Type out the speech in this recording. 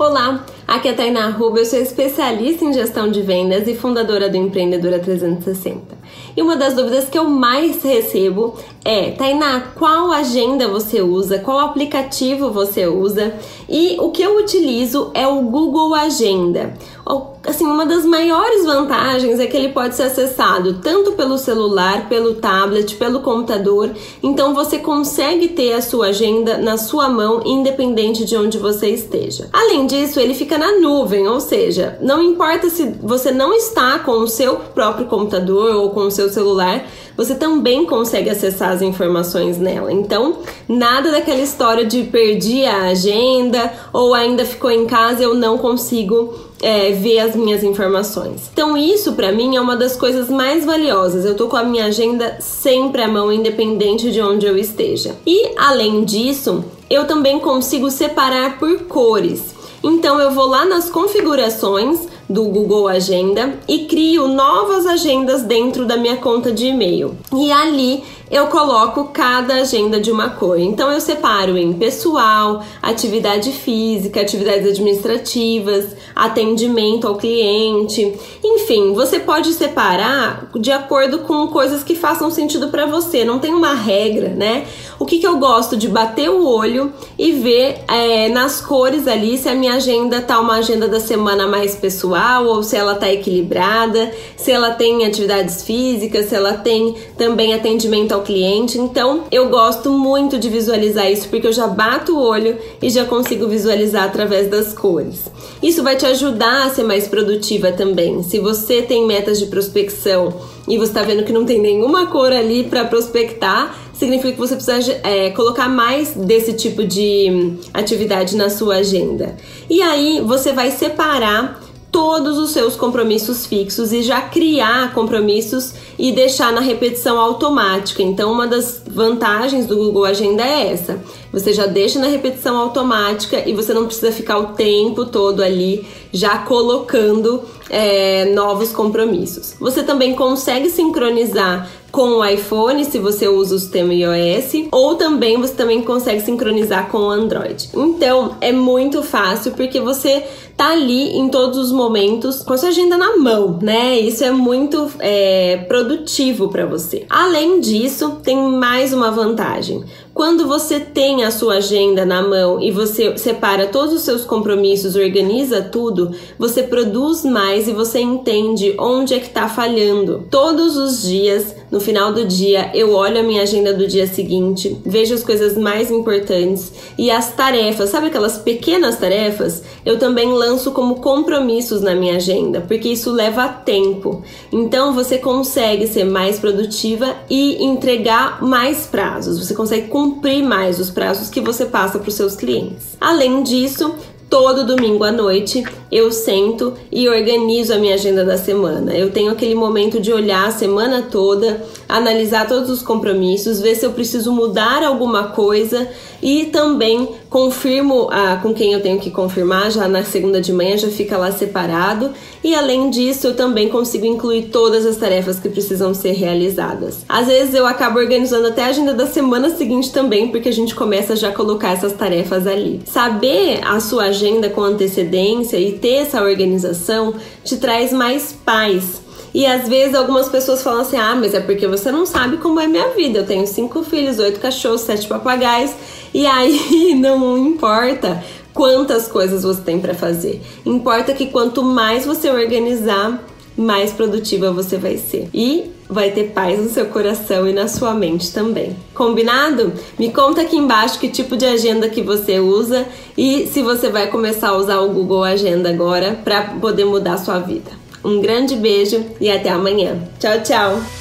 Olá, aqui é a Tainá Ruba, eu sou especialista em gestão de vendas e fundadora do Empreendedora 360. E uma das dúvidas que eu mais recebo é, Tainá, qual agenda você usa? Qual aplicativo você usa? E o que eu utilizo é o Google Agenda. Assim, uma das maiores vantagens é que ele pode ser acessado tanto pelo celular, pelo tablet, pelo computador. Então você consegue ter a sua agenda na sua mão, independente de onde você esteja. Além disso, ele fica na nuvem, ou seja, não importa se você não está com o seu próprio computador ou com o seu celular, você também consegue acessar as informações nela. Então, nada daquela história de perdi a agenda ou ainda ficou em casa eu não consigo é, ver as minhas informações. Então, isso para mim é uma das coisas mais valiosas. Eu tô com a minha agenda sempre à mão, independente de onde eu esteja. E além disso, eu também consigo separar por cores. Então, eu vou lá nas configurações do Google Agenda e crio novas agendas dentro da minha conta de e-mail. E ali eu coloco cada agenda de uma cor. Então eu separo em pessoal, atividade física, atividades administrativas, atendimento ao cliente. Enfim, você pode separar de acordo com coisas que façam sentido para você. Não tem uma regra, né? O que, que eu gosto de bater o olho e ver é, nas cores ali se a minha agenda tá uma agenda da semana mais pessoal ou se ela tá equilibrada, se ela tem atividades físicas, se ela tem também atendimento ao ao cliente. Então, eu gosto muito de visualizar isso porque eu já bato o olho e já consigo visualizar através das cores. Isso vai te ajudar a ser mais produtiva também. Se você tem metas de prospecção e você está vendo que não tem nenhuma cor ali para prospectar, significa que você precisa é, colocar mais desse tipo de atividade na sua agenda. E aí você vai separar todos os seus compromissos fixos e já criar compromissos e deixar na repetição automática. Então, uma das vantagens do Google Agenda é essa. Você já deixa na repetição automática e você não precisa ficar o tempo todo ali já colocando é, novos compromissos. Você também consegue sincronizar com o iPhone, se você usa o sistema iOS, ou também você também consegue sincronizar com o Android. Então, é muito fácil porque você tá ali em todos os momentos com a sua agenda na mão, né? Isso é muito é, produtivo para você. Além disso, tem mais uma vantagem. Quando você tem a sua agenda na mão e você separa todos os seus compromissos, organiza tudo, você produz mais e você entende onde é que tá falhando. Todos os dias, no final do dia, eu olho a minha agenda do dia seguinte, vejo as coisas mais importantes e as tarefas, sabe aquelas pequenas tarefas? Eu também lanço como compromissos na minha agenda, porque isso leva tempo. Então você consegue ser mais produtiva e entregar mais prazos. Você consegue cumprir mais os prazos que você passa para os seus clientes. Além disso, todo domingo à noite eu sento e organizo a minha agenda da semana. Eu tenho aquele momento de olhar a semana toda, analisar todos os compromissos, ver se eu preciso mudar alguma coisa e também confirmo ah, com quem eu tenho que confirmar, já na segunda de manhã já fica lá separado. E além disso, eu também consigo incluir todas as tarefas que precisam ser realizadas. Às vezes eu acabo organizando até a agenda da semana seguinte também, porque a gente começa já a colocar essas tarefas ali. Saber a sua agenda com antecedência e ter essa organização te traz mais paz. E às vezes algumas pessoas falam assim: ah, mas é porque você não sabe como é minha vida. Eu tenho cinco filhos, oito cachorros, sete papagaios, e aí não importa quantas coisas você tem para fazer. Importa que quanto mais você organizar, mais produtiva você vai ser. E vai ter paz no seu coração e na sua mente também. Combinado? Me conta aqui embaixo que tipo de agenda que você usa e se você vai começar a usar o Google Agenda agora para poder mudar a sua vida. Um grande beijo e até amanhã. Tchau, tchau!